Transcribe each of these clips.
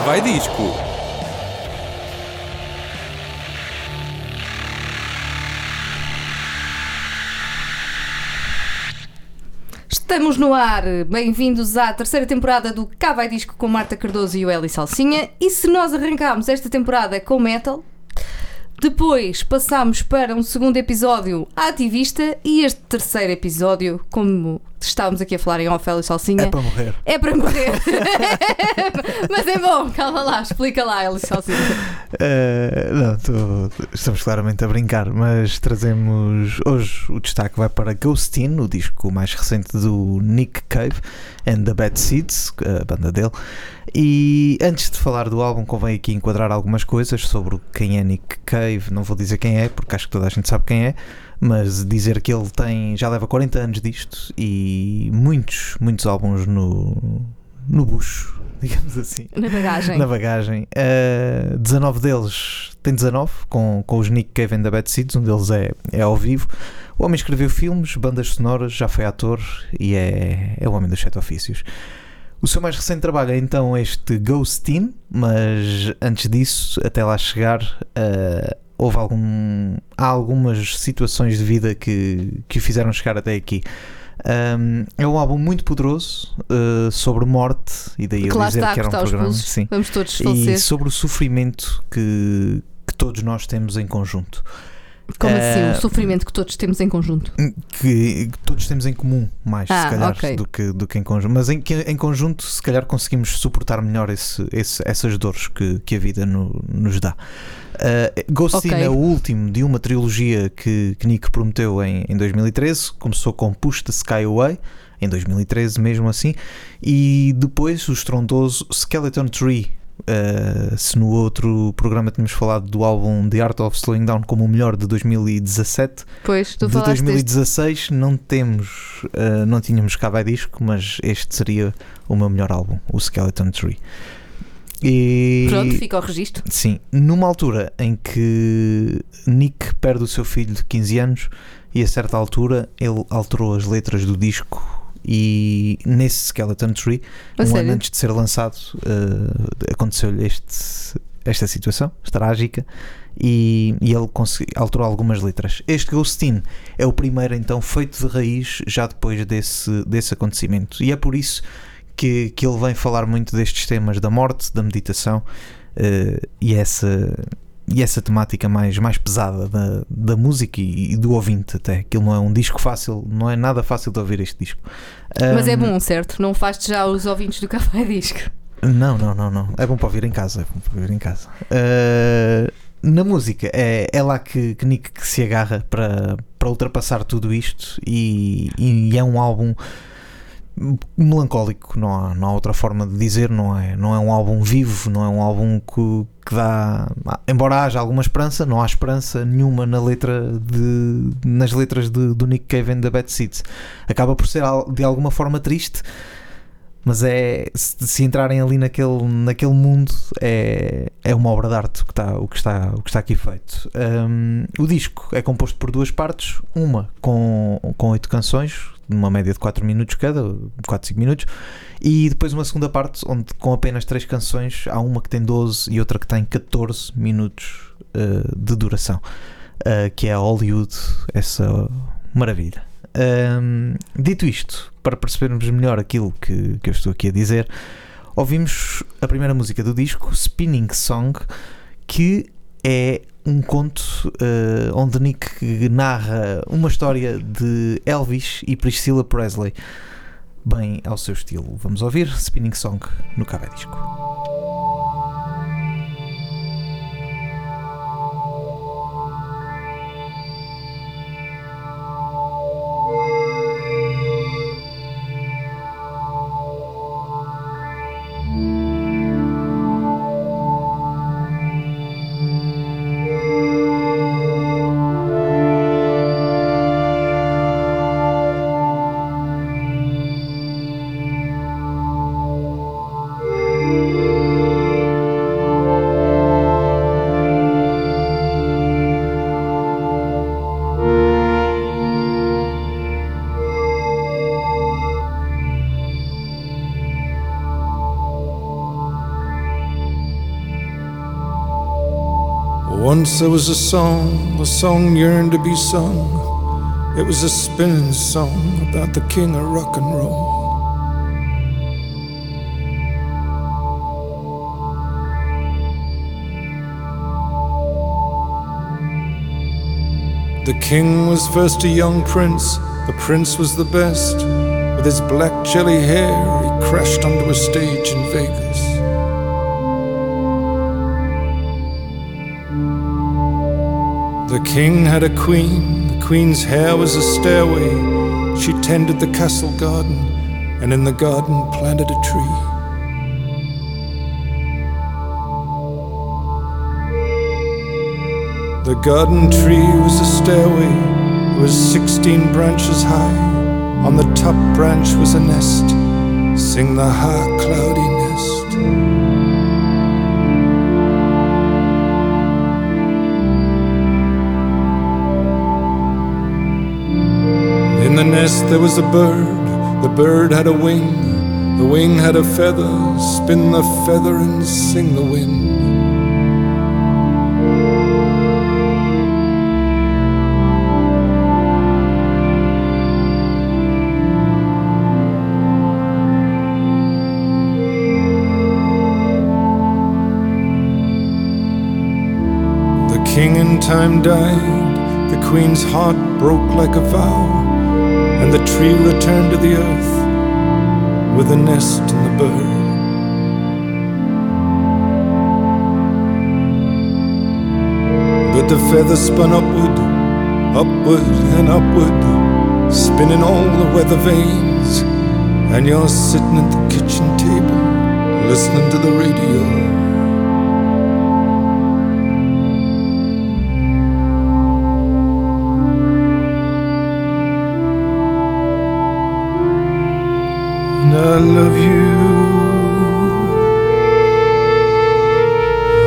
Vai disco. Estamos no ar, bem-vindos à terceira temporada do Cá Vai Disco com Marta Cardoso e o Eli Salsinha. E se nós arrancarmos esta temporada com metal, depois passamos para um segundo episódio ativista e este terceiro episódio, como estávamos aqui a falar em off, Eli Salsinha, É para morrer. é para morrer. Mas é bom, calma lá, explica lá, Eli Salsinha. Eh, não, tô- estamos claramente a brincar, mas trazemos hoje o destaque vai para Ghostin, o disco mais recente do Nick Cave and the Bad Seeds, a banda dele. E antes de falar do álbum, convém aqui enquadrar algumas coisas sobre quem é Nick Cave. Não vou dizer quem é, porque acho que toda a gente sabe quem é, mas dizer que ele tem já leva 40 anos disto e muitos, muitos álbuns no, no bucho, digamos assim Na bagagem. na bagagem. Uh, 19 deles tem 19, com, com os Nick Cave and the Bad Seeds, um deles é, é ao vivo. O homem escreveu filmes, bandas sonoras, já foi ator e é, é o homem dos sete ofícios. O seu mais recente trabalho é então este Ghostin, mas antes disso, até lá chegar, uh, houve algum, há algumas situações de vida que, que o fizeram chegar até aqui. Um, é um álbum muito poderoso uh, sobre morte, e daí Que eu dizer está que era um programa. pulsos. Sim Vamos todos e sobre o sofrimento que, que todos nós temos em conjunto. Como Eh, assim? O sofrimento que todos temos em conjunto. Que, que todos temos em comum, mais Ah, se calhar, ok. do, que, do que em conjunto. Mas em, que- em conjunto, se calhar, conseguimos suportar melhor esse, esse- essas dores que, que a vida no- nos dá. Uh, Ghostin Ok. é o último de uma trilogia que, que Nick prometeu em, em 2013. Começou com Push the Sky Away, em 2013, mesmo assim. E depois o estrondoso Skeleton Tree. Uh, se no outro programa tínhamos falado do álbum The Art of Slowing Down como o melhor de 2017, Pois, tu de falaste deste 2016 não temos, uh, não tínhamos vai disco, mas este seria o meu melhor álbum, o Skeleton Tree. E Pronto, fica ao registro. sim, numa altura em que Nick perde o seu filho de 15 anos e a certa altura ele alterou as letras do disco e nesse Skeleton Tree um sério? ano antes de ser lançado, eh, aconteceu-lhe esta situação trágica e, e ele alterou algumas letras. Este Ghostin é o primeiro, então, feito de raiz já depois desse, desse acontecimento, e é por isso que, que ele vem falar muito destes temas da morte, da meditação eh, e essa. E essa temática mais, mais pesada da, da música e, e do ouvinte, até. Aquilo não é um disco fácil, não é nada fácil de ouvir este disco. Mas é Ahm, bom, certo? Não faz já os ouvintes do Café Disco. não, não, não, não. É bom para ouvir em casa. É bom para ouvir em casa. Uh, na música, é, é lá que, que Nick que se agarra para, para ultrapassar tudo isto e, e é um álbum melancólico, não há, não há outra forma de dizer, não é, não é um álbum vivo, não é um álbum que, que dá. Embora haja alguma esperança, não há esperança nenhuma na letra de, nas letras de, do Nick Cave the Bad Seeds. Acaba por ser de alguma forma triste, mas é se, se entrarem ali naquele, naquele mundo é, é uma obra de arte o que está, o que está, o que está aqui feito. Um, o disco é composto por duas partes, uma com, oito canções, numa média de 4 minutos cada, 4, 5 minutos, e depois uma segunda parte onde com apenas três canções há uma que tem 12 e outra que tem 14 minutos uh, de duração, uh, que é a Hollywood, essa maravilha. Um, dito isto, para percebermos melhor aquilo que, que eu estou aqui a dizer, ouvimos a primeira música do disco, Spinning Song, que é um conto eh, onde Nick narra uma história de Elvis e Priscilla Presley, bem ao seu estilo. Vamos ouvir Spinning Song no Café Disco. Once there was a song, a song yearned to be sung. It was a spinning song about the king of rock and roll. The king was first a young prince, the prince was the best. With his black jelly hair, he crashed onto a stage in Vegas. King had a queen, the queen's hair was a stairway. She tended the castle garden, and in the garden planted a tree. The garden tree was a stairway, it was sixteen branches high. On the top branch was a nest, sing the high cloudy In the nest there was a bird, the bird had a wing, the wing had a feather, spin the feather and sing the wind. The king in time died, the queen's heart broke like a vow, and the tree returned to the earth with the nest and the bird. But the feather spun upward, upward and upward, spinning all the weather vanes, and you're sitting at the kitchen table, listening to the radio. And I love you.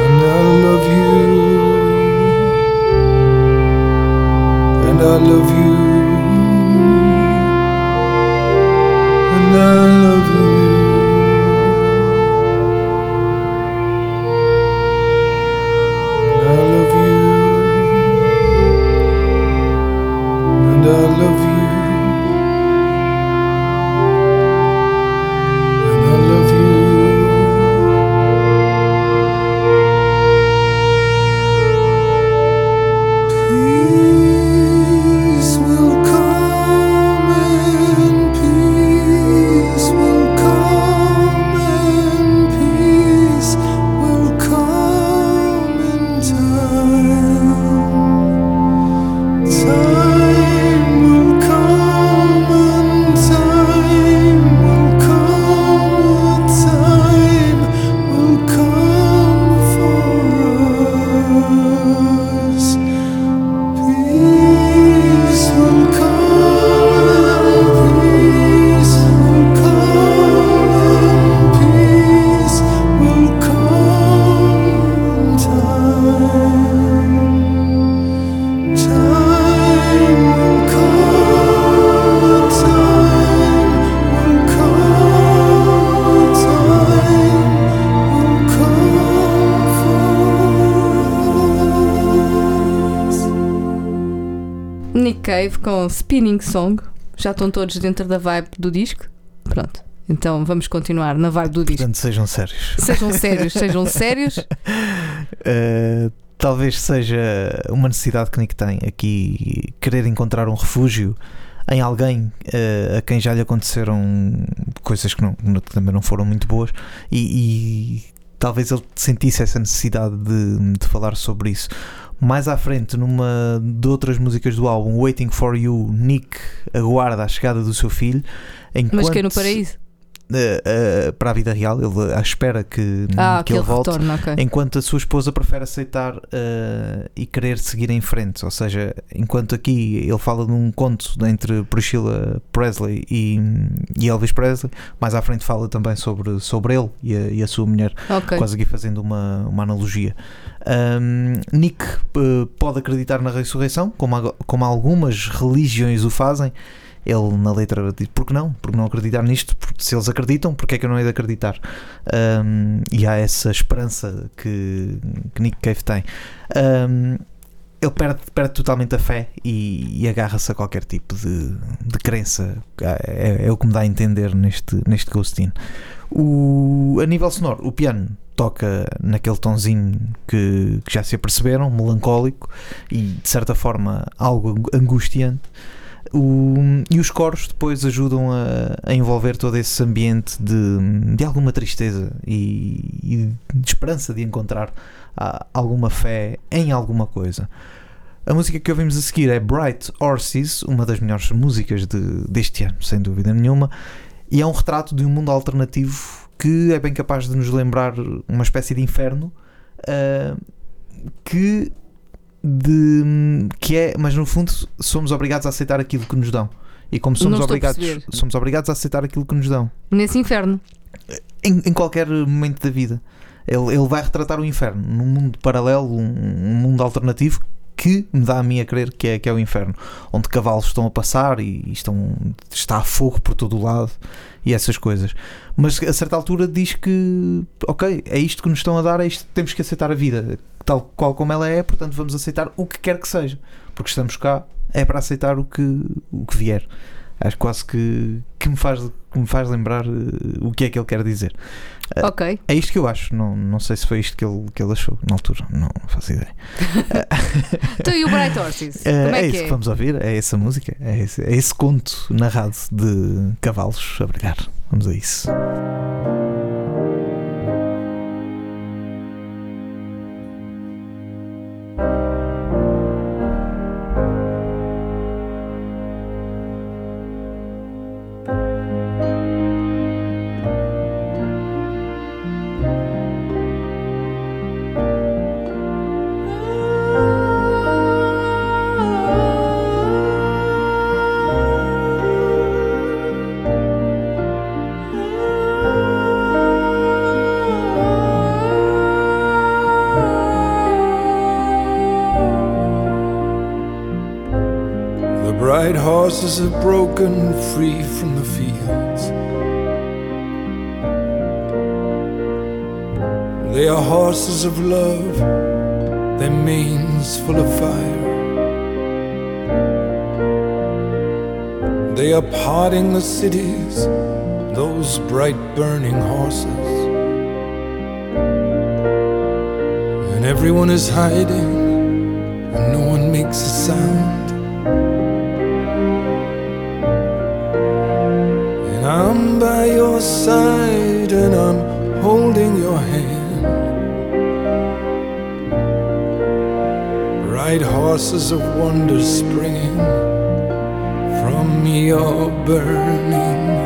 And I love you. And I love you. Spinning Song. Já estão todos dentro da vibe do disco? Pronto. Então vamos continuar na vibe do disco. Portanto, sejam sérios. Sejam sérios, sejam sérios. Uh, talvez seja uma necessidade que Nick tem aqui, querer encontrar um refúgio em alguém uh, a quem já lhe aconteceram coisas que, não, que também não foram muito boas e, e talvez ele sentisse essa necessidade de, de falar sobre isso. Mais à frente, numa de outras músicas do álbum, Waiting for You, Nick aguarda a chegada do seu filho. Mas que é no enquanto- paraíso. uh, uh, para a vida real, ele à espera que, Ah, que aquele ele volte. retorno, ok. Enquanto a sua esposa prefere aceitar uh, e querer seguir em frente, ou seja, enquanto aqui ele fala de um conto entre Priscilla Presley e, e Elvis Presley, mais à frente fala também sobre, sobre ele e a, e a sua mulher, Ok. quase aqui fazendo uma, uma analogia. Um, Nick uh, pode acreditar na ressurreição, como, ag- como algumas religiões o fazem, Ele na letra diz: Por que não? Por que não acreditar nisto? Porque se eles acreditam, porque é que eu não hei de acreditar? Um, e há essa esperança que, que Nick Cave tem. Um, ele perde, perde totalmente a fé e, e agarra-se a qualquer tipo de, de crença. É, é, o que me dá a entender neste, neste Ghost In. O, a nível sonoro, o piano toca naquele tonzinho que, que já se aperceberam, melancólico e de certa forma algo angustiante. O, e os coros depois ajudam a, a, envolver todo esse ambiente de, de alguma tristeza e, e de esperança de encontrar alguma fé em alguma coisa. A música que ouvimos a seguir é Bright Horses, uma das melhores músicas de, deste ano, sem dúvida nenhuma, e é um retrato de um mundo alternativo que é bem capaz de nos lembrar uma espécie de inferno uh, que de, que é, mas no fundo somos obrigados a aceitar aquilo que nos dão. E como somos obrigados, somos obrigados a aceitar aquilo que nos dão. Nesse inferno. Em, em qualquer momento da vida. Ele, ele vai retratar o inferno num mundo paralelo, um, um mundo alternativo que me dá a mim a crer que é, que é o inferno, onde cavalos estão a passar e, estão, está a fogo por todo o lado e essas coisas. Mas a certa altura diz que, ok, é isto que nos estão a dar, é isto, temos que aceitar a vida tal qual como ela é, portanto vamos aceitar o que quer que seja, porque estamos cá é para aceitar o que, o que vier. Acho quase que, que, me faz, que me faz lembrar uh, o que é que ele quer dizer. Uh, ok. É isto que eu acho. Não, não sei se foi isto que ele, que ele achou na altura. Não faço ideia. então e o Bright Horses? Como é, é isso é? que vamos ouvir. É essa música. É esse, é esse conto narrado de cavalos a brigar. Vamos a isso. Horses are broken free from the fields. They are horses of love, their manes full of fire. They are parting the cities, those bright burning horses. And everyone is hiding, and no one makes a sound. By your side and I'm holding your hand. Bright horses of wonder springing from your burning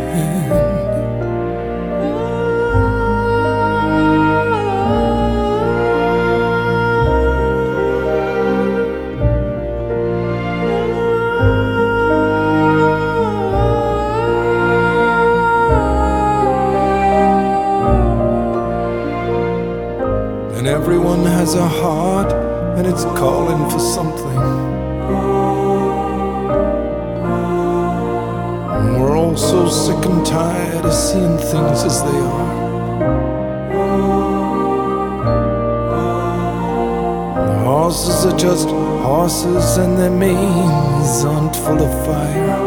has a heart and it's calling for something. And we're all so sick and tired of seeing things as they are. The horses are just horses and their manes aren't full of fire.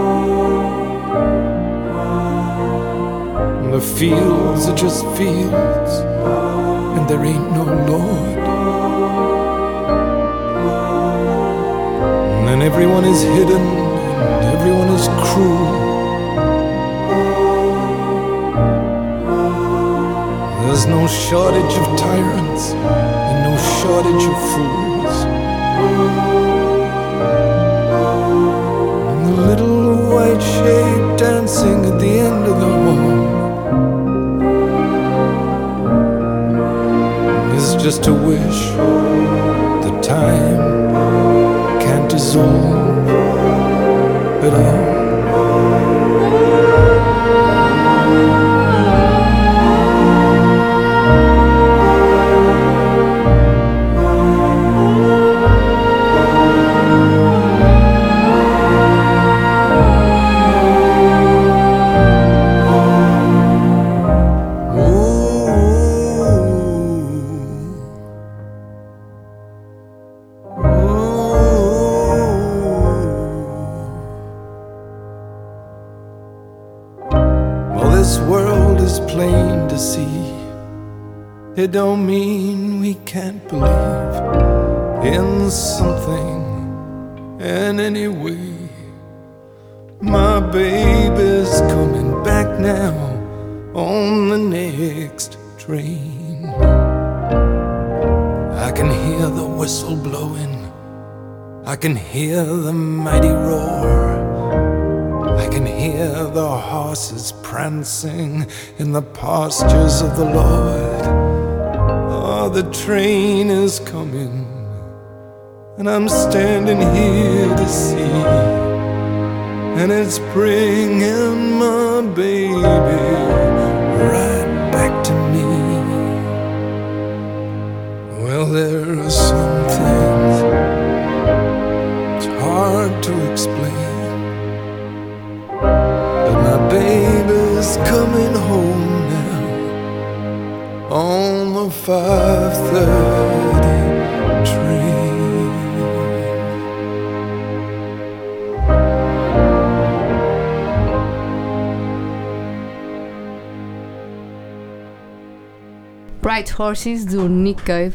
And the fields are just fields and there ain't no Lord. Everyone is hidden, and everyone is cruel. There's no shortage of tyrants, and no shortage of fools. And the little white shape dancing at the end of the hall is just a wish. Train. I can hear the whistle blowing, I can hear the mighty roar. I can hear the horses prancing in the pastures of the Lord. Oh, the train is coming, and I'm standing here to see. And it's bringing my baby right to me. Well, there are some things it's hard to explain. But my baby's coming home now on the 5:30 train. Bright Horses do Nick Cave.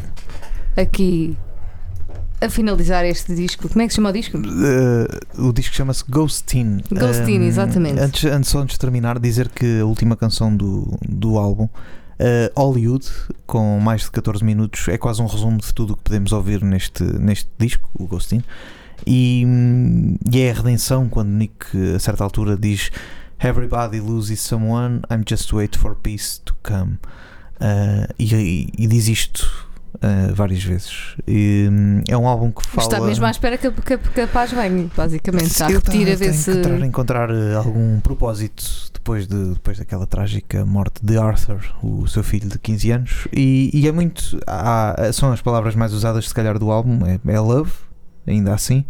Aqui a finalizar este disco. Como é que se chama o disco? Uh, o disco chama-se Ghostin. Ghostin, Um, exatamente. Antes, antes, só antes de terminar, dizer que a última canção do, do álbum, uh, Hollywood, com mais de 14 minutos, é quase um resumo de tudo o que podemos ouvir neste, neste disco, o Ghostin. E, hum, e é a redenção quando Nick, a certa altura, diz Everybody loses someone, I'm just wait for peace to come. Uh, e, e- diz isto uh, várias vezes. E, hum, é um álbum que fala. Está mesmo à espera que, que, que a paz venha, basicamente. Está a repetir a ver se. tentar encontrar eh, algum propósito depois, de, depois daquela trágica morte de Arthur, o seu filho de 15 anos. E, e é muito. há- são as palavras mais usadas, se calhar, do álbum: é, é love, ainda assim,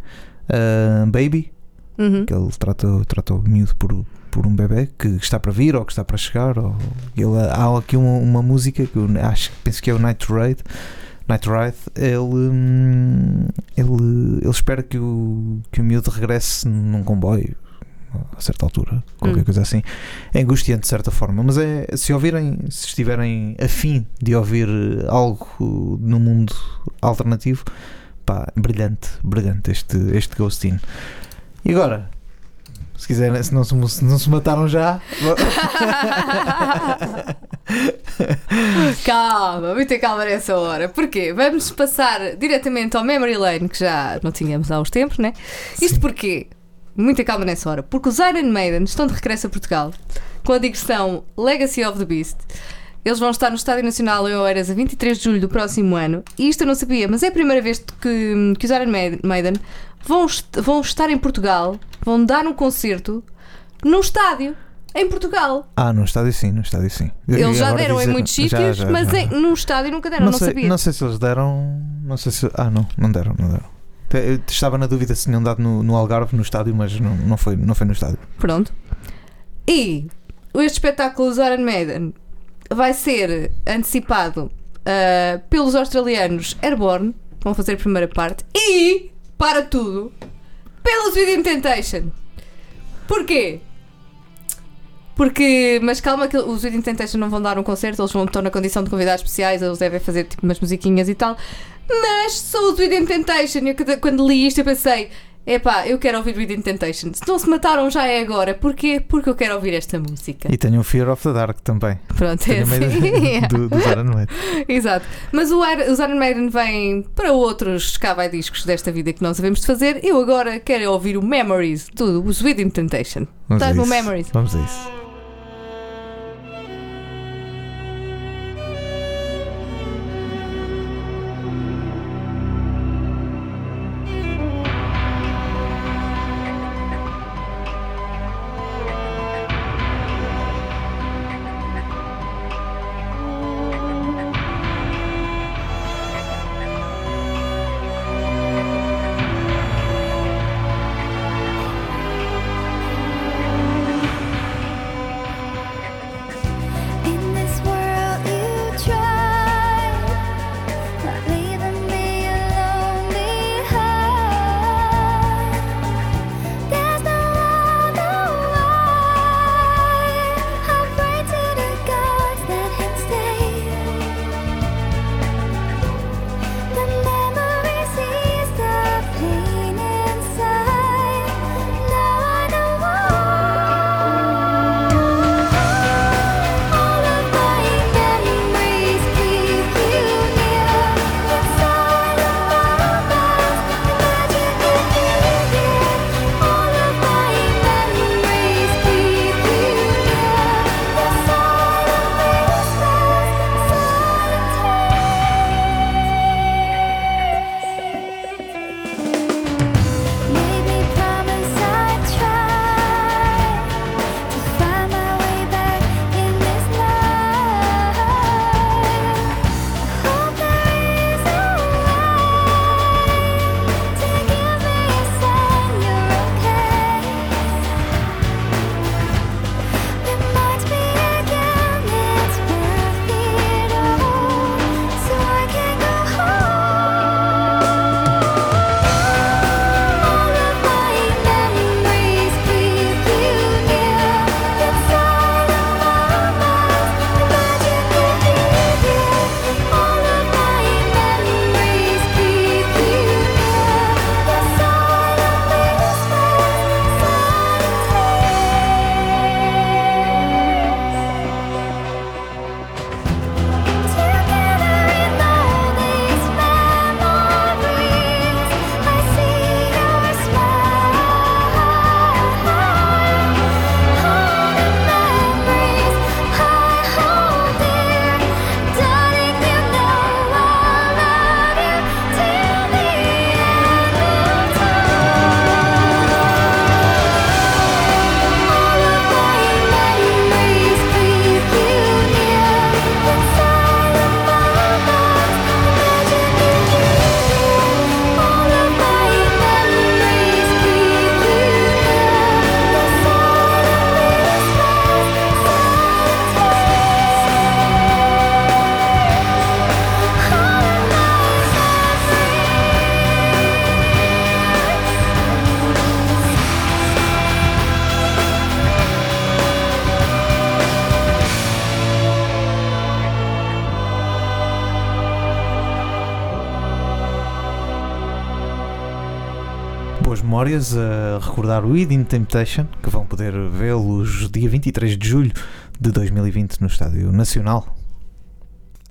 ah, baby, Uhum. que ele trata, trata o miúdo por, por um bebê que está para vir ou que está para chegar. Ou, ele, há aqui uma, uma música que eu acho penso que é o Night Ride. Night Ride, ele, hum, ele, ele espera que o, que o miúdo regresse num comboio a certa altura, qualquer Hum. coisa assim. É angustiante de certa forma, mas é se ouvirem, se estiverem afim de ouvir algo no mundo alternativo, pá, brilhante, brilhante este, este Ghostin. E agora, se quiserem, se não se, se não se mataram já, Calma, muita calma nessa hora. Porquê? Vamos passar diretamente ao Memory Lane, que já não tínhamos há uns tempos, né? Isto Sim. porquê? Muita calma nessa hora. Porque os Iron Maiden estão de regresso a Portugal com a digressão Legacy of the Beast. Eles vão estar no Estádio Nacional em Oeiras a 23 de julho do próximo ano. E isto eu não sabia, mas é a primeira vez que, que os Iron Maiden- vão, vão estar em Portugal, vão dar um concerto num estádio em Portugal. Ah, no estádio sim, no estádio sim. Eles já deram em dizer- muitos já, sítios, mas já. em- num estádio nunca deram, não, não, sei, sabia. não sei se eles deram. Não sei se. Ah, não, não deram, não deram. Eu Estava na dúvida se tinham dado no, no Algarve, no estádio, mas não, não, foi, não foi no estádio. Pronto. E este espetáculo dos Iron Maiden vai ser antecipado ah, pelos australianos Airborne, que vão fazer a primeira parte, e, para tudo, pelos Within Temptation. Porquê? Porque, mas calma que os Within Temptation não vão dar um concerto, eles vão estar na condição de convidados especiais, eles devem fazer tipo umas musiquinhas e tal. Mas são os Within Temptation. Eu, quando- quando li isto eu pensei, epá, eu quero ouvir Within Temptation. Se não se mataram já é agora. Porquê? Porque eu quero ouvir esta música. E tenho o Fear of the Dark também. Pronto, é Tenho medo assim. do, do Iron Maiden. Exato. Mas o os Iron Maiden vêm para outros cavai discos desta vida que nós sabemos de fazer. Eu agora quero ouvir o Memories do os Within Temptation. Traz-me o. Memories. Vamos a isso. Memórias a recordar o Within Temptation, que vão poder vê-los dia 23 de julho de 2020 no Estádio Nacional.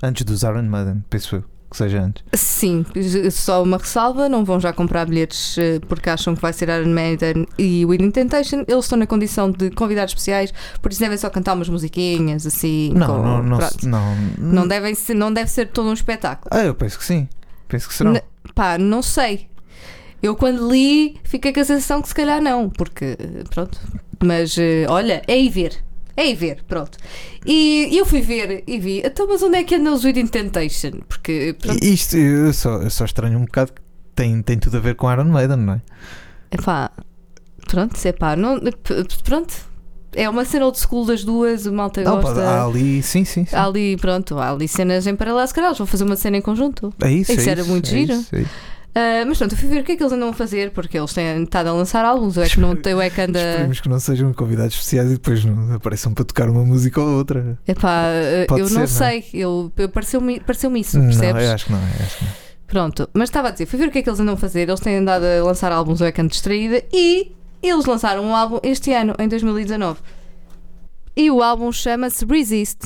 Antes dos Iron Maiden, penso eu que seja antes. Sim, só uma ressalva: não vão já comprar bilhetes eh, porque acham que vai ser Iron Maiden e Within Temptation. Eles estão na condição de convidados especiais, por isso devem só cantar umas musiquinhas assim. Não, com- não, não, não, Não devem ser, não deve ser todo um espetáculo. Ah, eu penso que sim. Penso que serão. N- Pá, não sei. Eu quando li fiquei com a sensação que se calhar não, porque pronto. Mas eh, olha, é ir ver. É ir ver, pronto. E eu fui ver e vi, então, mas onde é que andam os Within Temptation? Porque pronto, Isto eu só, eu só estranho um bocado que tem, tem tudo a ver com Iron Maiden, não é? Epá, pronto, é pá, não, pronto. É uma cena old school das duas, o malta Não, pá, gosta. há ali, sim, sim. sim. Há ali, pronto, há ali cenas em paralelo, se calhar eles vão fazer uma cena em conjunto. É isso, Isso é era isso, muito é giro. isso, é isso. Ah, mas pronto, eu fui ver o que é que eles andam a fazer, porque eles têm estado a lançar álbuns, eu é que não eu é que anda. Esperemos que não sejam convidados especiais e depois não apareçam para tocar uma música ou outra. Epá, Pode eu ser, não não é? sei, eu, eu pareceu-me pareceu isso, Não, percebes? eu acho que não, eu acho que não. Pronto, mas estava a dizer, fui ver o que é que eles andam a fazer. Eles têm andado a lançar álbuns ou é canto distraída e eles lançaram um álbum este ano, em 2019. E o álbum chama-se Resist.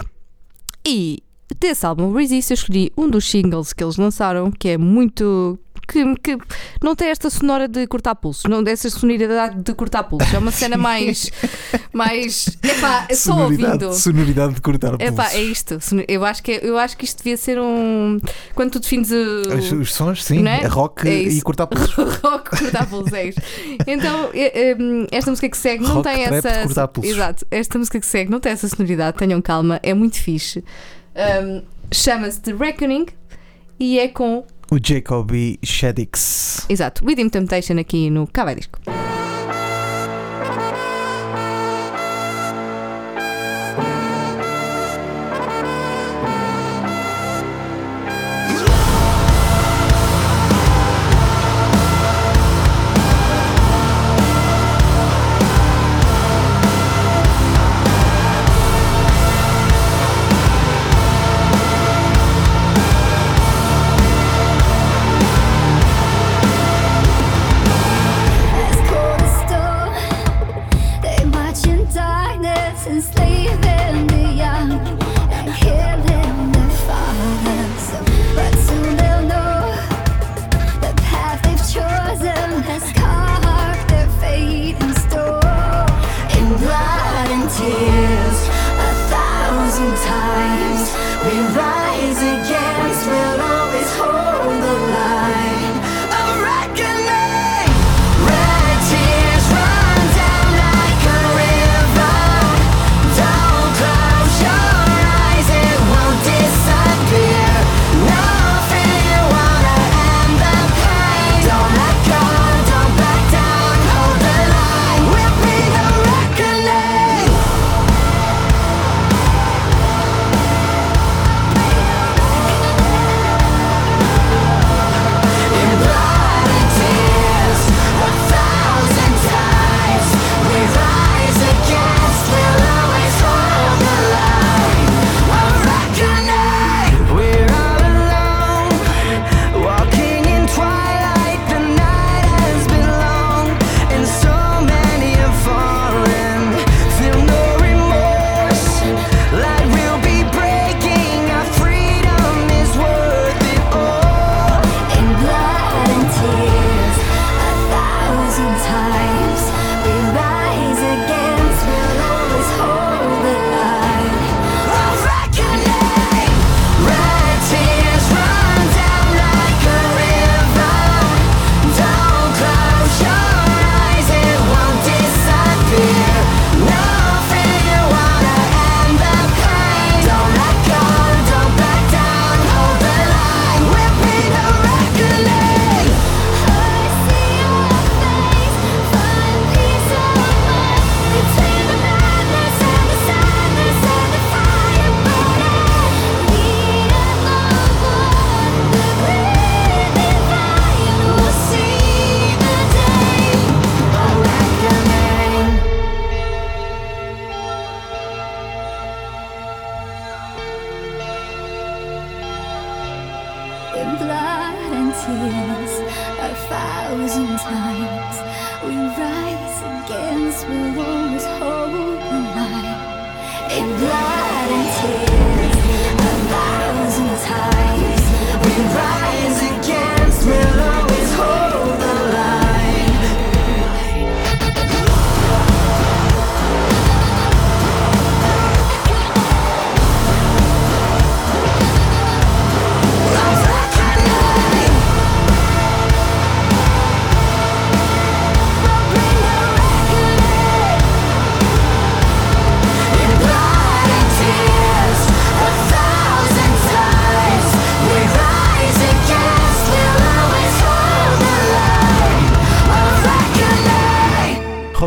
E desse álbum Resist eu escolhi um dos singles que eles lançaram, que é muito. Que, que não tem esta sonora de cortar pulsos, não dessa sonoridade de cortar pulsos. É uma cena mais. mais. Epá, só sonoridade, ouvindo. sonoridade de cortar Epá, pulsos. é isto. Eu acho, que, eu acho que isto devia ser um. Quando tu defines o. Os, os sons, sim, é? é rock É e cortar pulsos. rock cortar pulsos, é isto. Então, é, é, esta música que segue não Rock, tem trap, essa. cortar pulsos. Exato, esta música que segue não tem essa sonoridade, tenham calma, é muito fixe. Um, Chama-se The Reckoning e é com. O Jacoby Shaddix. Exato, Within Temptation aqui no Cava Disco.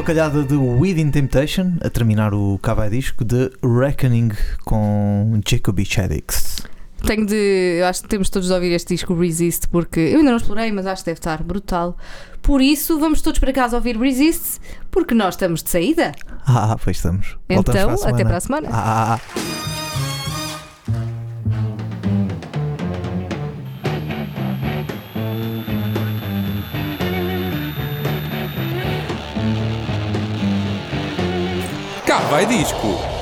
Rocalhada de Within Temptation a terminar o cava disco de Reckoning com Jacoby Shaddix. Tenho de. Eu acho que temos todos de ouvir este disco Resist, porque eu ainda não explorei, mas acho que deve estar brutal. Por isso, vamos todos para casa ouvir Resist, porque nós estamos de saída. Ah, pois estamos. Voltamos Então, para até para a semana. Ah, Cá vai disco.